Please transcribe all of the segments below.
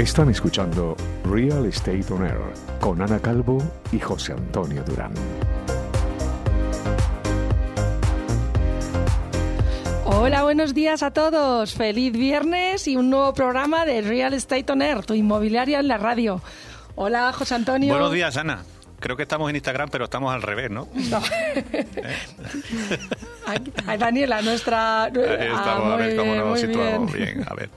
Están escuchando Real Estate On Air con Ana Calvo y José Antonio Durán. Hola, buenos días a todos. Feliz viernes y un nuevo programa de Real Estate On Air, tu inmobiliaria en la radio. Hola, José Antonio. Buenos días, Ana. Creo que estamos en Instagram, pero estamos al revés, ¿no? No. Ay, Daniela, nuestra... Ahí estamos, Ah, a ver cómo bien, nos situamos bien. bien. A ver.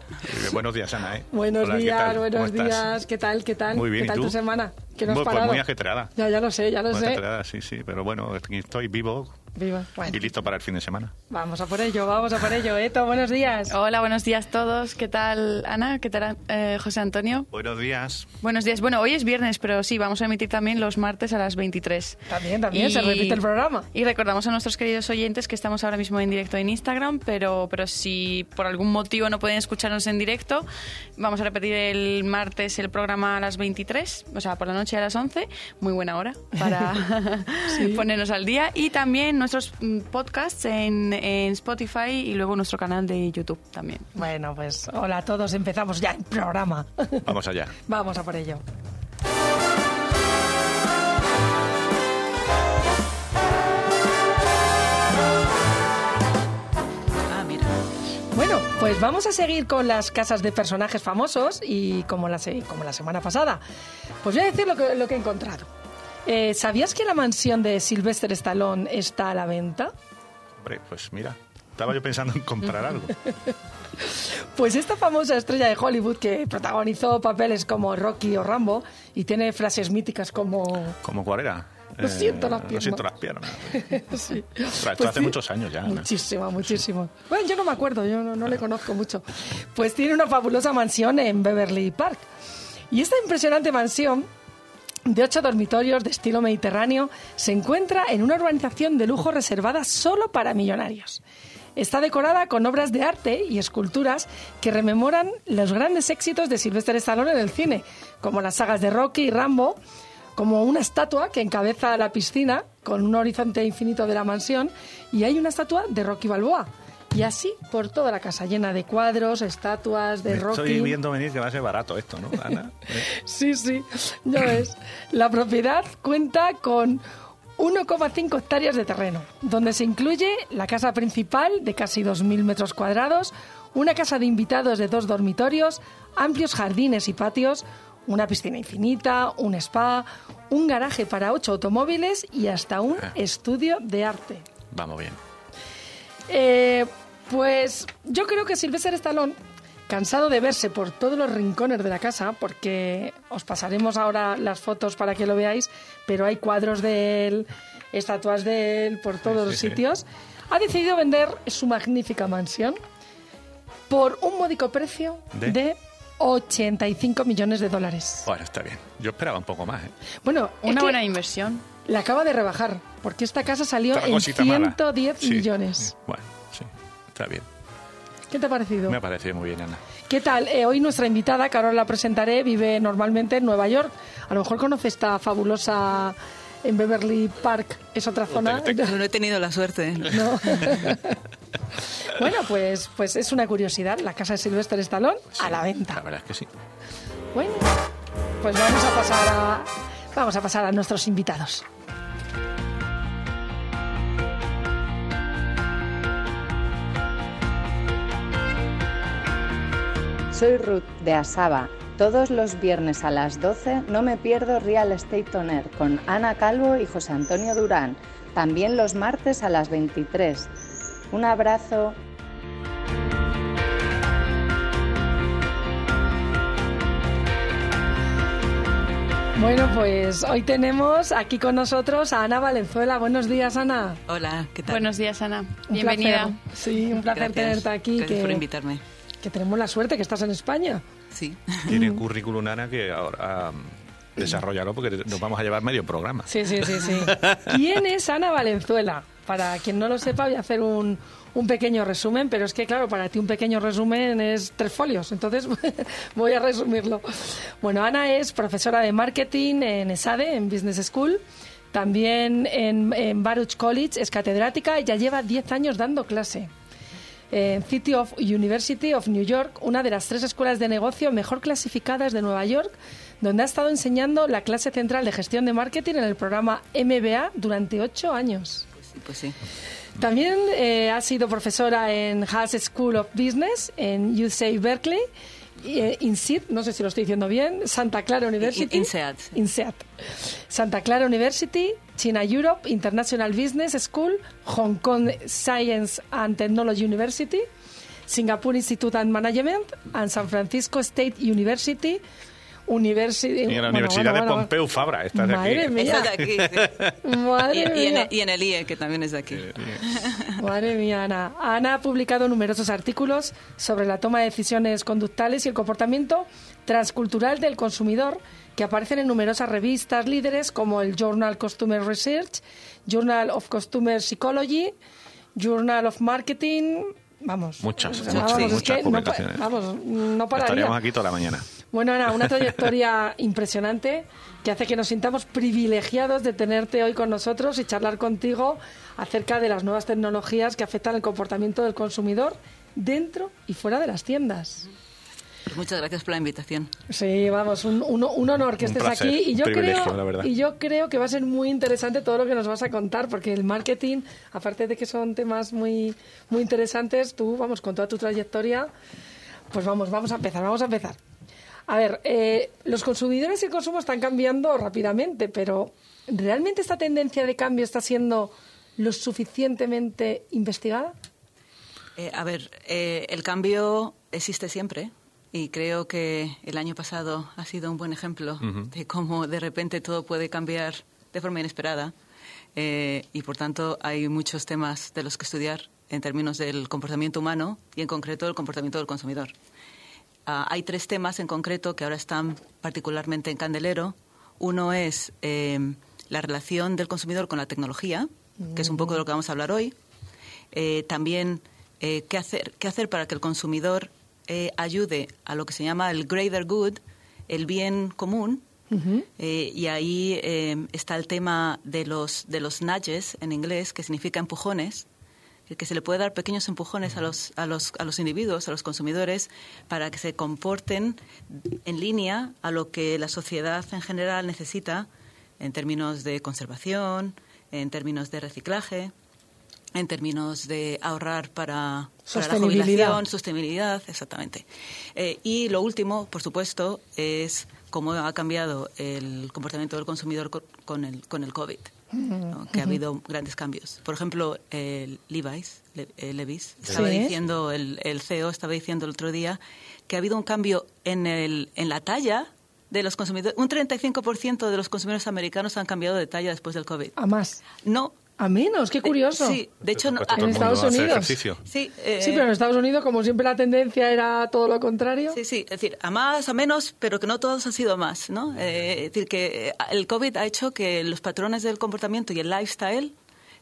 Buenos días, Ana. ¿eh? Buenos Hola, ¿qué días, buenos días. ¿Qué tal? ¿Qué tal? Muy bien, ¿Qué ¿y tal tú? tu semana? ¿Qué nos Pues- pues muy ajetreada. Ya, ya lo sé, ya lo Muy sé. ajetreada, sí, sí. Pero bueno, estoy vivo Viva. Bueno, y listo para el fin de semana. vamos a por ello, vamos a por ello. Eto, buenos días. Hola, buenos días a todos. ¿Qué tal, Ana? ¿Qué tal, eh, José Antonio? Buenos días. Buenos días. Bueno, hoy es viernes, pero sí, vamos a emitir también los martes a las 23. También, también, se repite el programa. Y recordamos a nuestros queridos oyentes que estamos ahora mismo en directo en Instagram, pero, pero si por algún motivo no pueden escucharnos en directo, vamos a repetir el martes el programa a las 23, o sea, por la noche a las 11. Muy buena hora para ponernos al día. Y también nuestros mm, podcasts en, en Spotify y luego nuestro canal de YouTube también. Bueno, pues hola a todos, empezamos ya el programa. Vamos allá. Vamos a por ello. Ah, mira. Bueno, pues vamos a seguir con las casas de personajes famosos y como la, se- como la semana pasada. Pues voy a decir lo que, lo que he encontrado. Eh, ¿Sabías que la mansión de Sylvester Stallone está a la venta? Hombre, pues mira, estaba yo pensando en comprar algo. Pues esta famosa estrella de Hollywood que protagonizó papeles como Rocky o Rambo y tiene frases míticas como... ¿Cómo cuál era? Lo siento las Lo piernas. siento las piernas. Sí. Esto Pues hace sí. muchos años ya. Ana. Muchísimo, muchísimo. Bueno, yo no me acuerdo, yo no, no le conozco mucho. Pues tiene una fabulosa mansión en Beverly Park. Y esta impresionante mansión de ocho dormitorios de estilo mediterráneo se encuentra en una urbanización de lujo reservada solo para millonarios. Está decorada con obras de arte y esculturas que rememoran los grandes éxitos de Sylvester Stallone en el cine, como las sagas de Rocky y Rambo, como una estatua que encabeza la piscina con un horizonte infinito de la mansión y hay una estatua de Rocky Balboa. Y así por toda la casa, llena de cuadros, estatuas de Me Rocky. Estoy viendo venir que va a ser barato esto, ¿no, Ana? Sí, sí, ya ves. La propiedad cuenta con 1,5 hectáreas de terreno, donde se incluye la casa principal de casi 2.000 metros cuadrados, una casa de invitados de dos dormitorios, amplios jardines y patios, una piscina infinita, un spa, un garaje para ocho automóviles y hasta un Ah. estudio de arte. Vamos bien. Eh, pues yo creo que Sylvester Stallone, cansado de verse por todos los rincones de la casa, porque os pasaremos ahora las fotos para que lo veáis, pero hay cuadros de él, estatuas de él por todos sí, los sí. sitios, ha decidido vender su magnífica mansión por un módico precio ¿De? de 85 millones de dólares. Bueno, está bien. Yo esperaba un poco más, ¿eh? Bueno, Una buena inversión. la acaba de rebajar, porque esta casa salió Otra en cosita mala. 110 Sí, millones. sí. Bueno. Está bien. ¿Qué te ha parecido? Me ha parecido muy bien, Ana. ¿Qué tal? Eh, hoy nuestra invitada, que ahora la presentaré, vive normalmente en Nueva York. A lo mejor conoce esta fabulosa en Beverly Park. Es otra zona. Pero no he tenido la suerte. No. bueno, pues, pues es una curiosidad. La casa de Sylvester Stallone a la La venta. verdad es que sí. Bueno, pues vamos a pasar a, vamos a, pasar a nuestros invitados. Soy Ruth de Asaba. Todos los viernes a las 12 no me pierdo Real Estate On Air con Ana Calvo y José Antonio Durán. También los martes a las 23. Un abrazo. Bueno, pues hoy tenemos aquí con nosotros a Ana Valenzuela. Buenos días, Ana. Hola, ¿qué tal? Buenos días, Ana. Un Bienvenida. placer. Sí, un placer Gracias. tenerte aquí. Gracias que- por invitarme. Que tenemos la suerte que estás en España. Sí. Tiene currículum, Ana, que ahora um, desarrollarlo porque nos vamos a llevar medio programa. Sí, sí, sí, sí. ¿Quién es Ana Valenzuela? Para quien no lo sepa, voy a hacer un, un pequeño resumen, pero es que, claro, para ti un pequeño resumen es tres folios, entonces voy a resumirlo. Bueno, Ana es profesora de marketing en ESADE, en Business School. También en, en Baruch College es catedrática y ya lleva 10 años dando clase. En City of University of New York, una de las tres escuelas de negocio mejor clasificadas de Nueva York, donde ha estado enseñando la clase central de gestión de marketing en el programa MBA durante ocho años. Pues sí. También eh, ha sido profesora en Haas School of Business en UC Berkeley, eh, INSEAD, no sé si lo estoy diciendo bien, Santa Clara University. INSEAD. INSEAD. Santa Clara University, China Europe International Business School, Hong Kong Science and Technology University, Singapore Institute and Management, and San Francisco State University. University, Y en la bueno, Universidad bueno, de bueno. Pompeu Fabra, esta de Madre aquí. mía. Esa de aquí. sí. Madre Y, y en, mía. y en el IE, que también es de aquí. Madre mía, Ana. Ana ha publicado numerosos artículos sobre la toma de decisiones conductales y el comportamiento transcultural del consumidor que aparecen en numerosas revistas líderes como el Journal Customer Research, Journal of Customer Psychology, Journal of Marketing. Vamos. Muchas, O sea, muchas, vamos, es muchas que no publicaciones. vamos, no pararía. Estaríamos aquí toda la mañana. Bueno, Ana, una trayectoria impresionante que hace que nos sintamos privilegiados de tenerte hoy con nosotros y charlar contigo acerca de las nuevas tecnologías que afectan el comportamiento del consumidor dentro y fuera de las tiendas. Pues muchas gracias por la invitación. Sí, vamos, un, un- un honor que Un estés placer, aquí y yo creo la verdad. y yo creo que va a ser muy interesante todo lo que nos vas a contar porque el marketing, aparte de que son temas muy muy interesantes, tú vamos con toda tu trayectoria, pues vamos, vamos a empezar, vamos a empezar. A ver, eh, los consumidores y el consumo están cambiando rápidamente, pero ¿realmente esta tendencia de cambio está siendo lo suficientemente investigada? Eh, a ver, eh, el cambio existe siempre y creo que el año pasado ha sido un buen ejemplo de cómo de repente todo puede cambiar de forma inesperada eh, y por tanto hay muchos temas de los que estudiar en términos del comportamiento humano y en concreto el comportamiento del consumidor. Ah, hay tres temas en concreto que ahora están particularmente en candelero. Uno es eh, la relación del consumidor con la tecnología, que es un poco de lo que vamos a hablar hoy. Eh, también eh, qué, hacer, qué hacer para que el consumidor eh, ayude a lo que se llama el greater good, el bien común. Y ahí eh, está el tema de los, de los nudges en inglés, que significa empujones, que- que se le puede dar pequeños empujones a los, a, los, a los individuos, a los consumidores, para que se comporten en línea a lo que la sociedad en general necesita en términos de conservación, en términos de reciclaje, en términos de ahorrar para, para la Sostenibilidad. jubilación, sostenibilidad, exactamente. Eh, y lo último, por supuesto, es cómo ha cambiado el comportamiento del consumidor co- con el, con el COVID. ¿No? que ha habido grandes cambios. Por ejemplo, el Levi's, Le- eh, Levi's, estaba Sí. diciendo, el, el CEO estaba diciendo el otro día que ha habido un cambio en, el, en la talla de los consumidores. Un 35% de los consumidores americanos han cambiado de talla después del COVID. A más. No. A menos, qué curioso. Sí, de hecho, no, en Estados Unidos. ejercicio. sí, eh, Sí, pero en Estados Unidos, como siempre, la tendencia era todo lo contrario. Sí, sí, es decir, a más, a menos, pero que no todos han sido más, ¿no? Eh, es decir, que eh, el COVID ha hecho que los patrones del comportamiento y el lifestyle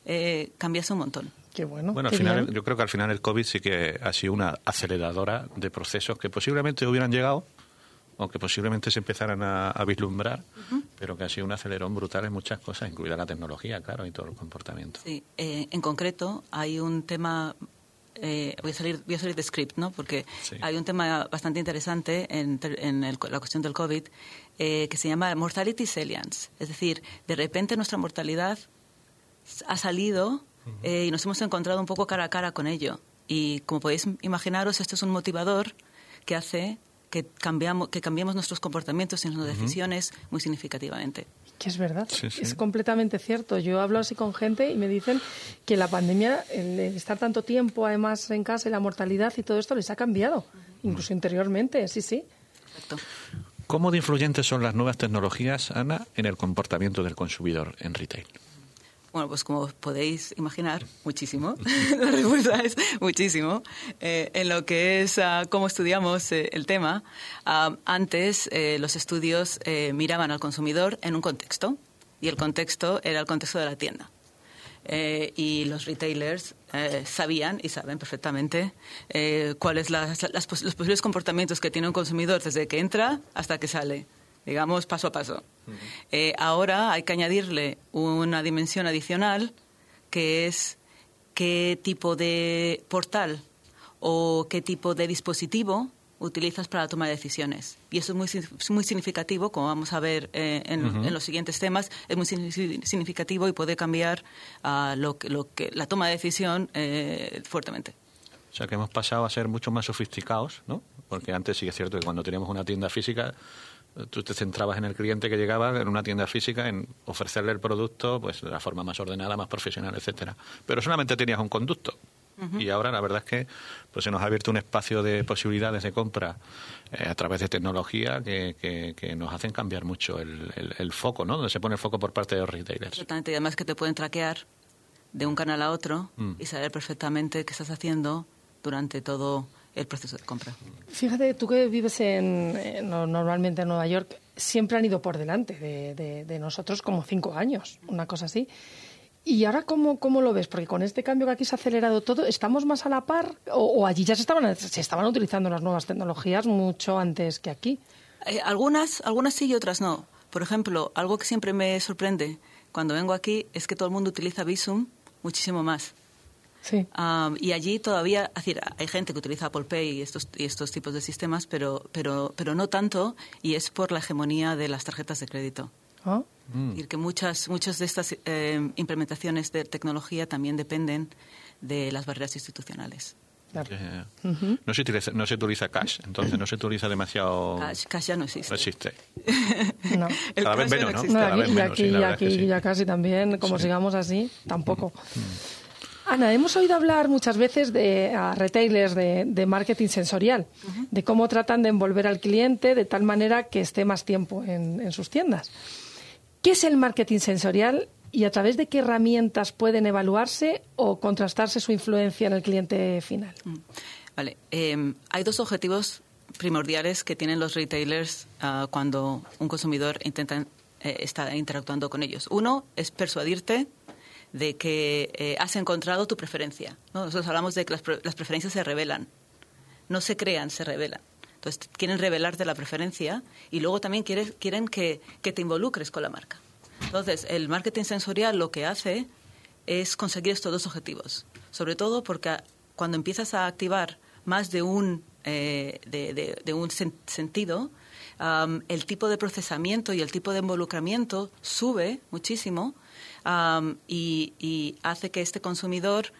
eh, cambiase un montón. Qué bueno. Bueno, al final, bien. yo creo que al final el COVID sí que ha sido una aceleradora de procesos que posiblemente hubieran llegado o que posiblemente se empezaran a, a vislumbrar, pero que ha sido un acelerón brutal en muchas cosas, incluida la tecnología, claro, y todo el comportamiento. Sí, eh, en concreto hay un tema, eh, voy, a salir, voy a salir de script, ¿no? Porque Sí. hay un tema bastante interesante en, en el- la cuestión del COVID eh, que se llama mortality salience. Es decir, de repente nuestra mortalidad ha salido eh, y nos hemos encontrado un poco cara a cara con ello. Y como podéis imaginaros, esto es un motivador que hace que, cambiamos, que cambiemos nuestros comportamientos y nuestras decisiones muy significativamente. Que es verdad, Sí, sí. es completamente cierto. Yo hablo así con gente y me dicen que la pandemia, el estar tanto tiempo además en casa y la mortalidad y todo esto les ha cambiado, incluso interiormente, sí, sí. Exacto. ¿Cómo de influyentes son las nuevas tecnologías, Ana, en el comportamiento del consumidor en retail? Bueno, pues como podéis imaginar, muchísimo. La respuesta es muchísimo. Eh, en lo que es ah, cómo estudiamos eh, el tema, ah, antes eh, los estudios miraban al consumidor en un contexto y el contexto era el contexto de la tienda. Y los retailers sabían y saben perfectamente cuáles pos- los posibles comportamientos que tiene un consumidor desde que entra hasta que sale, digamos paso a paso. Eh, ahora hay que añadirle una dimensión adicional que es qué tipo de portal o qué tipo de dispositivo utilizas para la toma de decisiones. Y eso es muy, muy significativo, como vamos a ver eh, en, los siguientes temas, es muy significativo y puede cambiar uh, lo, lo, que, la toma de decisión eh, fuertemente. O sea que hemos pasado a ser mucho más sofisticados, ¿no? Porque antes sí que es cierto que cuando teníamos una tienda física, tú te centrabas en el cliente que llegaba en una tienda física en ofrecerle el producto pues de la forma más ordenada, más profesional, etcétera. Pero solamente tenías un conducto. Y ahora la verdad es que pues se nos ha abierto un espacio de posibilidades de compra eh, a través de tecnología que, que, nos hacen cambiar mucho el, el, foco, ¿no? Donde se pone el foco por parte de los retailers. Exactamente, y además que te pueden traquear de un canal a otro mm. y saber perfectamente qué estás haciendo durante todo el proceso de compra. Fíjate, tú que vives en, normalmente en Nueva York, siempre han ido por delante de, nosotros como cinco años, una cosa así. ¿Y ahora cómo, cómo, lo ves? Porque con este cambio que aquí se ha acelerado todo, ¿estamos más a la par? ¿O, allí ya se estaban, se estaban utilizando las nuevas tecnologías mucho antes que aquí? Eh, algunas, algunas sí y otras no. Por ejemplo, algo que siempre me sorprende cuando vengo aquí es que todo el mundo utiliza Visum muchísimo más. Sí. y allí todavía, decir, hay gente que utiliza Apple Pay y estos, y estos tipos de sistemas, pero, pero, pero no tanto, y es por la hegemonía de las tarjetas de crédito. ¿Ah? Y que muchas, muchas de estas eh, implementaciones de tecnología también dependen de las barreras institucionales. no, se utiliza, no se utiliza cash, entonces no se utiliza demasiado. Cash, cash ya no existe. No existe. no. Cada vez menos, ¿no? y aquí, y aquí ya casi también, como sigamos así, tampoco. Mm. Ana, hemos oído hablar muchas veces de retailers de, marketing sensorial, de cómo tratan de envolver al cliente de tal manera que esté más tiempo en, sus tiendas. ¿Qué es el marketing sensorial y a través de qué herramientas pueden evaluarse o contrastarse su influencia en el cliente final? Mm. Vale, em, hay dos objetivos primordiales que tienen los retailers ah, cuando un consumidor intenta eh, estar interactuando con ellos. Uno es persuadirte de que eh, has encontrado tu preferencia. Nosotros hablamos de que las, preferencias se revelan, no se crean, se revelan. Entonces, quieren revelarte la preferencia y luego también quieren, quieren que, te involucres con la marca. Entonces, el marketing sensorial lo que hace es conseguir estos dos objetivos. Sobre todo porque cuando empiezas a activar más de un, eh, de, un sentido, el tipo de procesamiento y el tipo de involucramiento sube muchísimo y, hace que este consumidor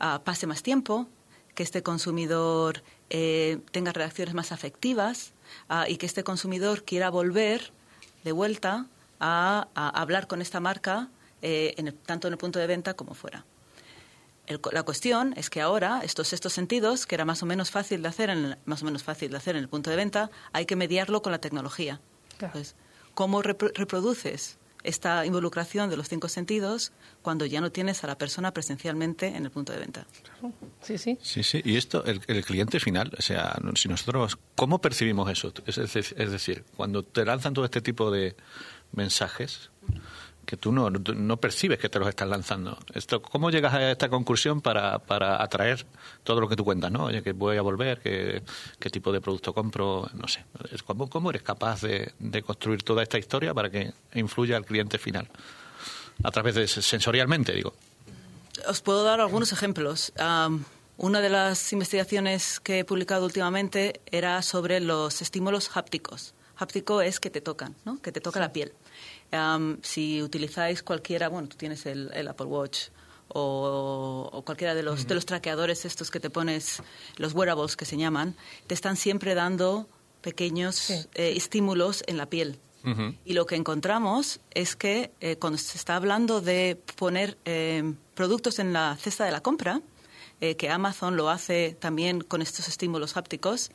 ah, pase más tiempo, que este consumidor eh, tenga reacciones más afectivas ah, y que este consumidor quiera volver de vuelta a, hablar con esta marca eh, tanto en el punto de venta como fuera. la cuestión es que ahora estos estos sentidos, que era más o menos fácil de hacer en más o menos fácil de hacer en el punto de venta, hay que mediarlo con la tecnología. ¿cómo reproduces esta involucración de los cinco sentidos cuando ya no tienes a la persona presencialmente en el punto de venta. Sí, sí. Sí, sí. Y esto, el, cliente final, o sea, si nosotros, ¿cómo percibimos eso? es decir, cuando te lanzan todo este tipo de mensajes, que tú no, no percibes que te los estás lanzando. Esto, ¿Cómo llegas a esta conclusión para, para atraer todo lo que tú cuentas? ¿no? Que voy a volver, que, qué tipo de producto compro, no sé. ¿Cómo, cómo eres capaz de, de, construir toda esta historia para que influya al cliente final? A través de sensorialmente, digo. Os puedo dar algunos ejemplos. una de las investigaciones que he publicado últimamente era sobre los estímulos hápticos. Háptico es que te tocan, ¿no? que te toca la piel si utilizáis cualquiera, bueno, tú tienes el, Apple Watch o, cualquiera de los, de los traqueadores estos que te pones, los wearables que se llaman, te están siempre dando pequeños eh, estímulos en la piel. Y lo que encontramos es que eh, cuando se está hablando de poner eh, productos en la cesta de la compra, que Amazon lo hace también con estos estímulos hápticos,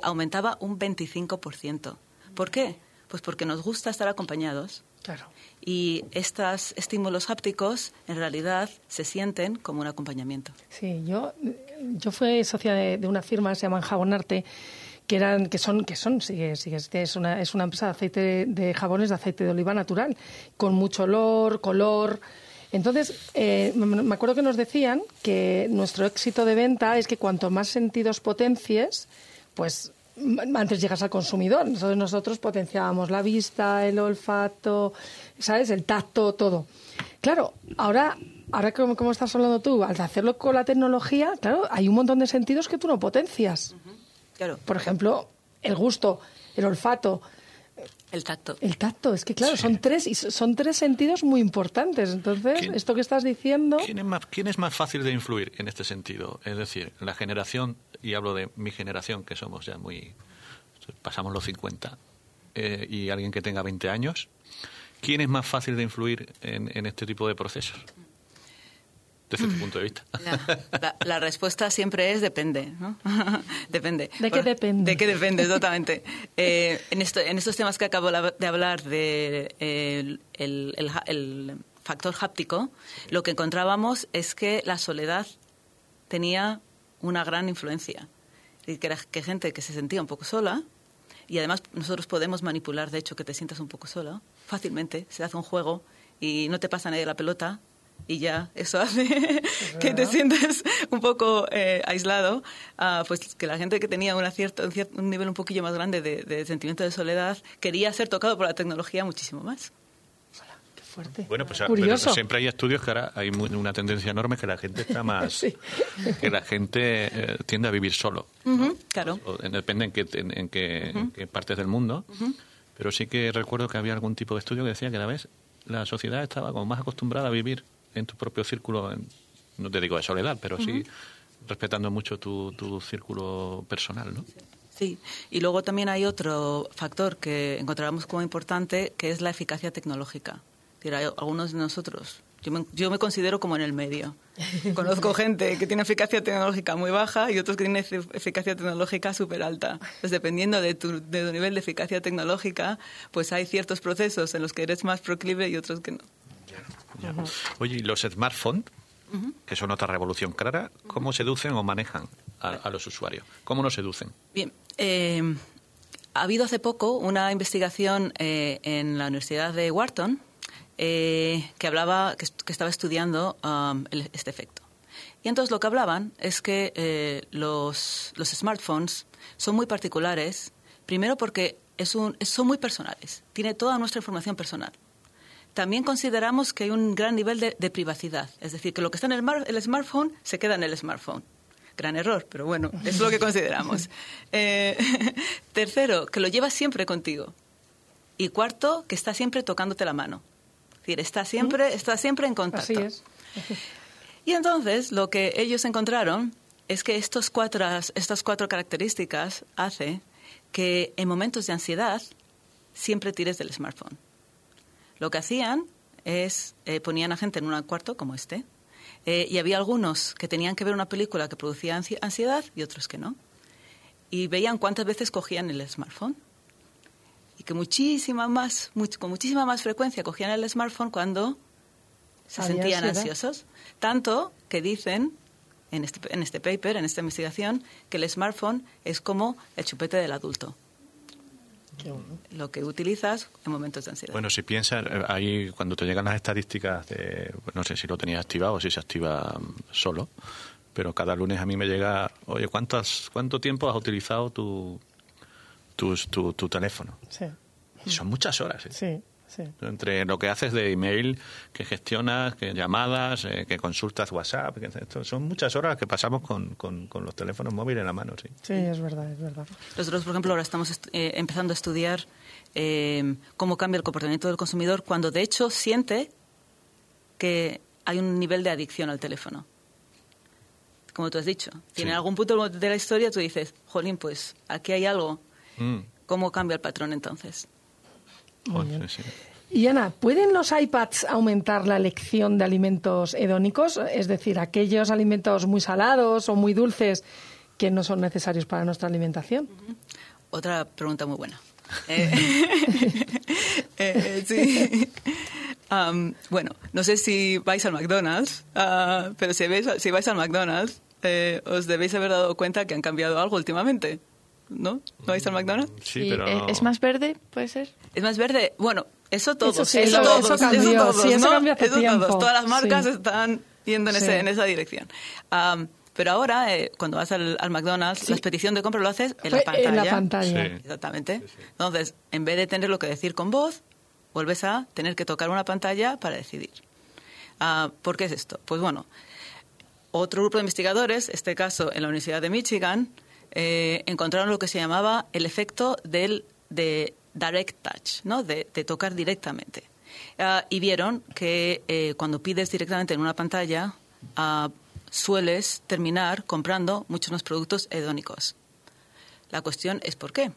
aumentaba un 25%. ¿Por qué? Pues porque nos gusta estar acompañados. Claro. Y estos estímulos hápticos en realidad se sienten como un acompañamiento. Sí, yo, yo fui socia de, una firma que se llama Jabonarte que eran que son que son sigue, sigue, es una es una empresa de aceite de, jabones de aceite de oliva natural con mucho olor color entonces eh, me acuerdo que nos decían que nuestro éxito de venta es que cuanto más sentidos potencies pues antes llegas al consumidor. Entonces nosotros potenciábamos la vista, el olfato, ¿sabes? El tacto, todo. Claro, ahora ahora como, como estás hablando tú, al hacerlo con la tecnología, claro, hay un montón de sentidos que tú no potencias. Claro. Por ejemplo, el gusto, el olfato, El tacto. el tacto. Es que claro, son tres y son tres sentidos muy importantes. Entonces, ¿Quién- esto que estás diciendo, ¿Quién es, más, ¿Quién es más fácil de influir en este sentido? Es decir, la generación, y hablo de mi generación, que somos ya muy. pasamos los 50, eh, y alguien que tenga 20 años, ¿quién es más fácil de influir en, en este tipo de procesos? Desde tu punto de vista. La, la- la respuesta siempre es depende, ¿no? depende. ¿De qué depende? De qué depende, exactamente. Eh, en, esto- en estos temas que acabo de hablar de eh, el, factor háptico, lo que encontrábamos es que la soledad tenía una gran influencia. Y que era que gente que se sentía un poco sola, y además nosotros podemos manipular, de hecho, que te sientas un poco sola fácilmente. Se hace un juego y no te pasa nadie la pelota y ya eso hace que te sientes un poco eh, aislado. Ah, pues que la gente que tenía una cierta, un, cier- un nivel un poquillo más grande de, de sentimiento de soledad quería ser tocado por la tecnología muchísimo más. qué fuerte. Bueno, pues curioso. pero siempre hay estudios que ahora hay mu- una tendencia enorme que la gente está más. Sí. que la gente eh, tiende a vivir solo. Ujú, claro. O- en- depende en qué, en, en qué, en qué partes del mundo. Pero sí que recuerdo que había algún tipo de estudio que decía que a la vez la sociedad estaba como más acostumbrada a vivir en tu propio círculo, en- no te digo de soledad, pero sí respetando mucho tu, tu círculo personal, ¿no? Sí, y luego también hay otro factor que encontramos como importante, que es la eficacia tecnológica. Es decir, hay algunos de nosotros, yo me, yo me considero como en el medio. Conozco gente que tiene eficacia tecnológica muy baja y otros que tienen eficacia tecnológica súper alta. Pues dependiendo de tu, de tu nivel de eficacia tecnológica, pues hay ciertos procesos en los que eres más proclive y otros que no. Ya. Oye, ¿y los smartphones, que son otra revolución clara, cómo seducen o manejan a, a los usuarios? ¿Cómo nos seducen? Bien, eh, ha habido hace poco una investigación eh, en la Universidad de Wharton eh, que hablaba, que, est- que estaba estudiando um, el- este efecto. Y entonces lo que hablaban es que eh, los, los smartphones son muy particulares, primero porque es un, son muy personales, tiene toda nuestra información personal. También consideramos que hay un gran nivel de, de privacidad, es decir, que lo que está en el, mar- el smartphone se queda en el smartphone. Gran error, pero bueno, es lo que consideramos. Eh, tercero, que lo llevas siempre contigo. Y cuarto, que está siempre tocándote la mano. Es decir, está siempre, está siempre en contacto. Así es. Y entonces lo que ellos encontraron es que estos cuatro, estas cuatro características hace que en momentos de ansiedad siempre tires del smartphone. Lo que hacían es eh, ponían a gente en un cuarto como este eh, y había algunos que tenían que ver una película que producía ansi- ansiedad y otros que no. Y veían cuántas veces cogían el smartphone y que muchísima más, much- con muchísima más frecuencia cogían el smartphone cuando se Había sentían ansiedad. ansiosos. Tanto que dicen en este, en este paper, en esta investigación, que el smartphone es como el chupete del adulto, bueno. lo que utilizas en momentos de ansiedad. Bueno, si piensas, eh, ahí cuando te llegan las estadísticas, de, no sé si lo tenías activado o si se activa mm, solo, pero cada lunes a mí me llega, oye, ¿cuántas, ¿cuánto tiempo has utilizado tu, tus- tu, tu teléfono? Sí, Y son muchas horas. ¿eh? sí, sí. Entre lo que haces de email, que gestionas, que llamadas, eh, que consultas WhatsApp, que esto, son muchas horas que pasamos con, con, con los teléfonos móviles en la mano, sí. Sí, es verdad, es verdad. Nosotros, por ejemplo, ahora estamos est- eh, empezando a estudiar eh, cómo cambia el comportamiento del consumidor cuando, de hecho, siente que hay un nivel de adicción al teléfono. Como tú has dicho. Si en algún punto de la historia tú dices, jolín, pues aquí hay algo. Mm. ¿Cómo cambia el patrón entonces? Sí, sí. Y Ana, ¿pueden los iPads aumentar la elección de alimentos hedónicos? Es decir, aquellos alimentos muy salados o muy dulces que no son necesarios para nuestra alimentación. Otra pregunta muy buena. Eh, eh, sí. Am, bueno, no sé si vais al McDonald's, ah, pero si vais, si vais al McDonald's, eh, os debéis haber dado cuenta que han cambiado algo últimamente. ¿No? ¿No vais al McDonald's? Sí, Y, pero eh, no- ¿Es más verde? ¿Puede ser? Es más verde. Bueno, eso todos. Eso sí, eso, eso- todos, eso cambió. todos, Sí, eso ¿no? cambió hace Eso tiempo. todos. Todas las marcas Sí. están yendo en, Sí. ese- en esa dirección. Pero ahora, eh, cuando vas al, al McDonald's, la petición de compra lo haces en la pantalla. En la pantalla. Sí. Exactamente. Entonces, en vez de tener lo que decir con voz, vuelves a tener que tocar una pantalla para decidir. Ah, ¿Por qué es esto? Pues bueno, otro grupo de investigadores, este caso en la Universidad de Michigan, eh, encontraron lo que se llamaba el efecto del de direct touch, ¿no? de, tocar directamente. Ah, y vieron que eh, cuando pides directamente en una pantalla, ah, sueles terminar comprando muchos más productos hedónicos. La cuestión es por qué.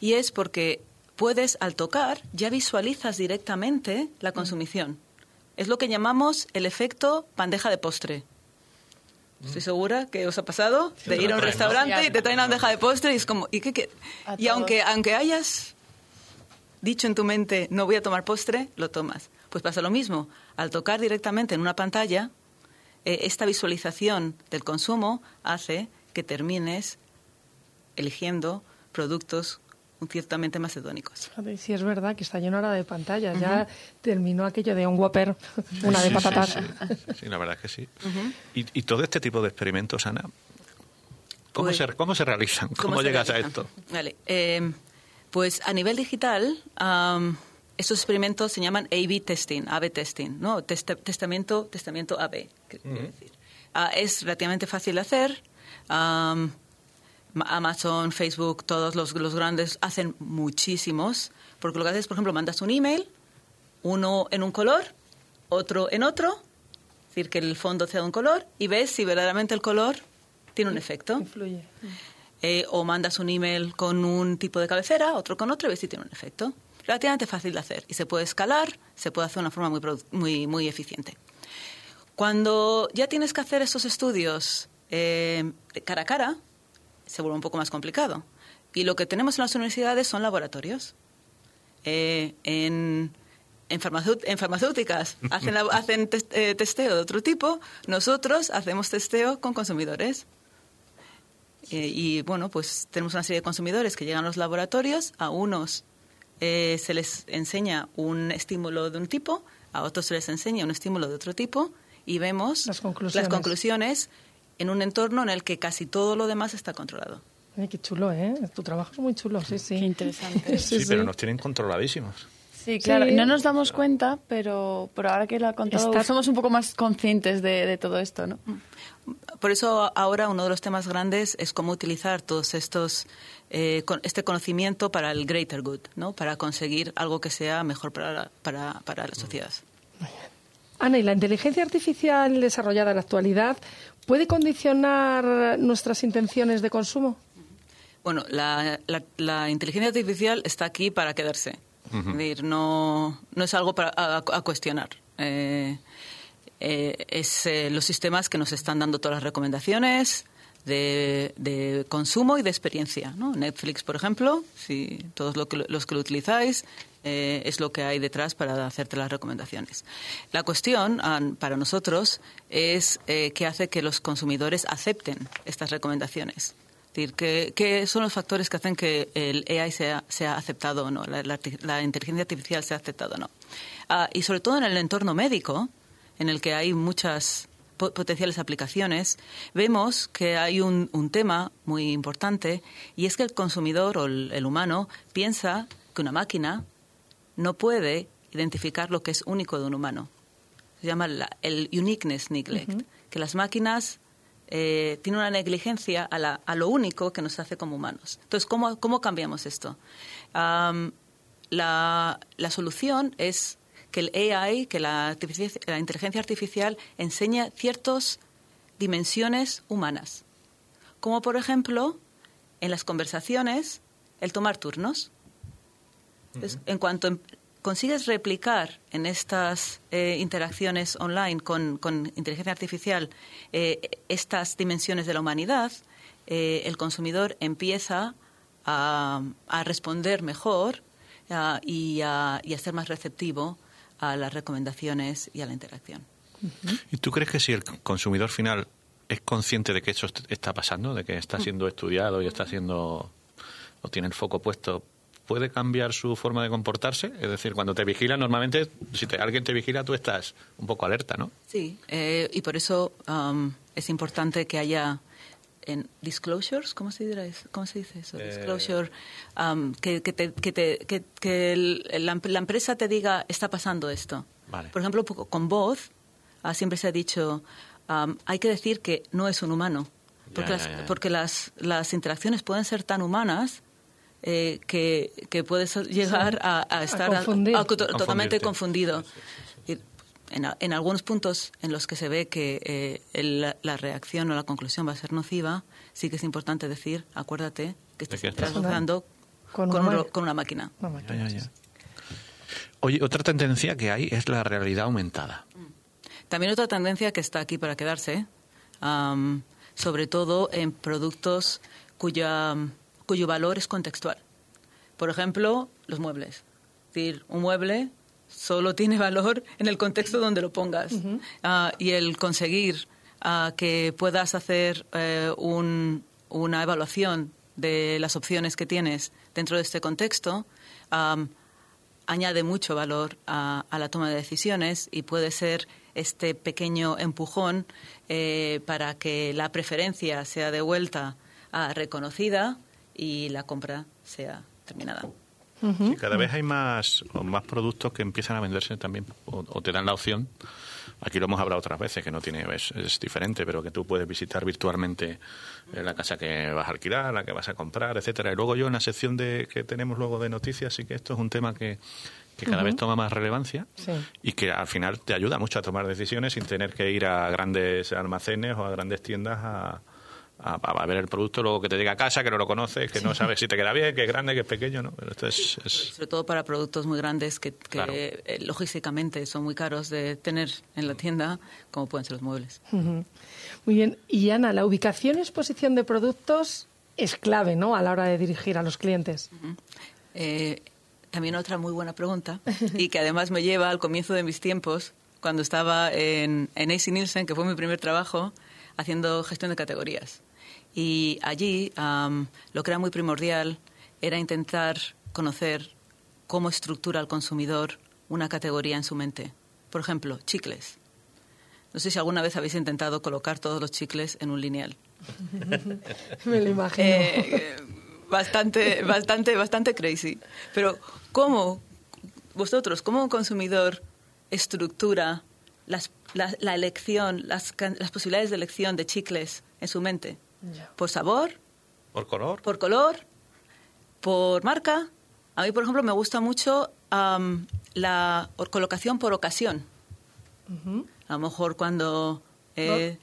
Y es porque puedes, al tocar, ya visualizas directamente la consumición. Es lo que llamamos el efecto bandeja de postre. Estoy segura que os ha pasado de ir a un restaurante y te traen una bandeja de postre y es como, ¿y qué? Y aunque, aunque hayas dicho en tu mente, no voy a tomar postre, lo tomas. Pues pasa lo mismo. Al tocar directamente en una pantalla, eh, esta visualización del consumo hace que termines eligiendo productos ciertamente macedónicos. Sí, es verdad que está lleno ahora de pantallas. Ya terminó aquello de un Whopper, una de patatas. Sí, la verdad es que sí. y, todo este tipo de experimentos, Ana, ¿cómo, pues se, cómo se realizan? ¿Cómo, llegas a esto? Vale. Eh, pues a nivel digital, estos experimentos se llaman A-B testing, A-B testing, ¿no? testamento, testamento A-B. Ah, es relativamente fácil de hacer. Amazon, Facebook, todos los, los, grandes hacen muchísimos, porque lo que haces, es, por ejemplo, mandas un email, uno en un color, otro en otro, es decir, que el fondo sea de un color, y ves si verdaderamente el color tiene un efecto. Influye. Eh, o mandas un email con un tipo de cabecera, otro con otro, y ves si tiene un efecto. Relativamente fácil de hacer, y se puede escalar, se puede hacer de una forma muy, muy, muy eficiente. Cuando ya tienes que hacer esos estudios eh, cara a cara, se vuelve un poco más complicado. Y lo que tenemos en las universidades son laboratorios. Eh, en, en, farmacéuticas hacen, hacen eh, testeo de otro tipo, nosotros hacemos testeo con consumidores. Eh, y bueno, pues tenemos una serie de consumidores que llegan a los laboratorios, a unos se les enseña un estímulo de un tipo, a otros se les enseña un estímulo de otro tipo y vemos las conclusiones, las conclusiones en un entorno en el que casi todo lo demás está controlado. Ay, qué chulo, ¿eh? Tu trabajo es muy chulo, sí, sí. Qué interesante. sí, pero nos tienen controladísimos. Sí, claro. No nos damos cuenta, pero, pero ahora que lo ha contado, somos un poco más conscientes de, todo esto, ¿no? Por eso ahora uno de los temas grandes es cómo utilizar todos estos, eh, este conocimiento para el greater good, ¿no? Para conseguir algo que sea mejor para, para, para la sociedad. Ana, ¿y la inteligencia artificial desarrollada en la actualidad puede condicionar nuestras intenciones de consumo? Bueno, la, inteligencia artificial está aquí para quedarse. Es decir, no, no es algo para, a, cuestionar. Eh, eh, es eh, los sistemas que nos están dando todas las recomendaciones de, consumo y de experiencia. ¿no? Netflix, por ejemplo, si todos los que lo utilizáis, eh, es lo que hay detrás para hacerte las recomendaciones. La cuestión para nosotros es eh, qué hace que los consumidores acepten estas recomendaciones. Es decir, ¿qué, son los factores que hacen que el AI sea, sea aceptado o no, la, inteligencia artificial sea aceptada o no? Ah, y sobre todo en el entorno médico, en el que hay muchas potenciales aplicaciones, vemos que hay un, tema muy importante y es que el consumidor o el humano piensa que una máquina no puede identificar lo que es único de un humano. Se llama el uniqueness neglect, que las máquinas eh, tienen una negligencia a, lo único que nos hace como humanos. Entonces, ¿cómo, cambiamos esto? la, solución es que el AI, que la, la inteligencia artificial, enseña ciertas dimensiones humanas. Como por ejemplo, en las conversaciones, el tomar turnos en cuanto em, consigues replicar en estas eh, interacciones online con, inteligencia artificial eh, estas dimensiones de la humanidad, eh, el consumidor empieza a, responder mejor y, a, ser más receptivo a las recomendaciones y a la interacción. ¿Y tú crees que si el consumidor final es consciente de que eso está pasando, de que está siendo estudiado y está siendo o tiene el foco puesto puede cambiar su forma de comportarse? Es decir, cuando te vigila, normalmente, si alguien te vigila, tú estás un poco alerta, ¿no? Sí, eh, y por eso um, es importante que haya en disclosures, ¿cómo se, dirá eso? ¿Cómo se dice eso? Eh, Disclosure, um, que, que, te, que, te, que, la, empresa te diga, está pasando esto. Por ejemplo, con voz, ah, siempre se ha dicho, am, hay que decir que no es un humano, porque, Ya, las, ya, ya. porque las, las interacciones pueden ser tan humanas eh, que, que puedes llegar a, a estar confundir. a- totalmente confundido. En, algunos puntos en los que se ve que eh, el- la, la reacción o la conclusión va a ser nociva, sí que es importante decir, acuérdate que estás estás- trabajando Con con, una máquina. con una máquina. Ya, ya, ya. Oye, otra tendencia que hay es la realidad aumentada. También otra tendencia que está aquí para quedarse, sobre todo en productos cuya, cuyo valor es contextual. Por ejemplo, los muebles. Es decir, un mueble solo tiene valor en el contexto donde lo pongas. Ah, y el conseguir ah, que puedas hacer eh, un- una evaluación de las opciones que tienes dentro de este contexto añade mucho valor a, a la toma de decisiones y puede ser este pequeño empujón eh, para que la preferencia sea de vuelta ah, reconocida y la compra sea terminada. Sí, cada vez hay más, más productos que empiezan a venderse también, o, o te dan la opción. Aquí lo hemos hablado otras veces, que no tiene es, es diferente, pero que tú puedes visitar virtualmente eh, la casa que vas a alquilar, la que vas a comprar, etcétera. Y luego yo en la sección de que tenemos luego de noticias, sí que esto es un tema que, que cada vez toma más relevancia Sí. y que al final te ayuda mucho a tomar decisiones sin tener que ir a grandes almacenes o a grandes tiendas a, a, a ver el producto, luego que te llega a casa, que no lo conoces, que no sabes si te queda bien, que es grande, que es pequeño, ¿no? Pero esto es- es Sobre todo para productos muy grandes que, que, Claro. eh, logísticamente son muy caros de tener en la tienda, como pueden ser los muebles. Muy bien. Y Ana, la ubicación y exposición de productos es clave, ¿no? A la hora de dirigir a los clientes. Eh, también otra muy buena pregunta y que además me lleva al comienzo de mis tiempos, cuando estaba en, en AC Nielsen, que fue mi primer trabajo, haciendo gestión de categorías. Y allí am, lo que era muy primordial era intentar conocer cómo estructura el consumidor una categoría en su mente. Por ejemplo, chicles. No sé si alguna vez habéis intentado colocar todos los chicles en un lineal. Me lo imagino. Eh, bastante, bastante, bastante crazy. Pero, ¿cómo vosotros, como un consumidor, estructura las- la, la elección, las, las posibilidades de elección de chicles en su mente? Ya. ¿Por sabor? por color. ¿Por color? ¿Por marca? A mí, por ejemplo, me gusta mucho la colocación por ocasión. A lo mejor cuando eh,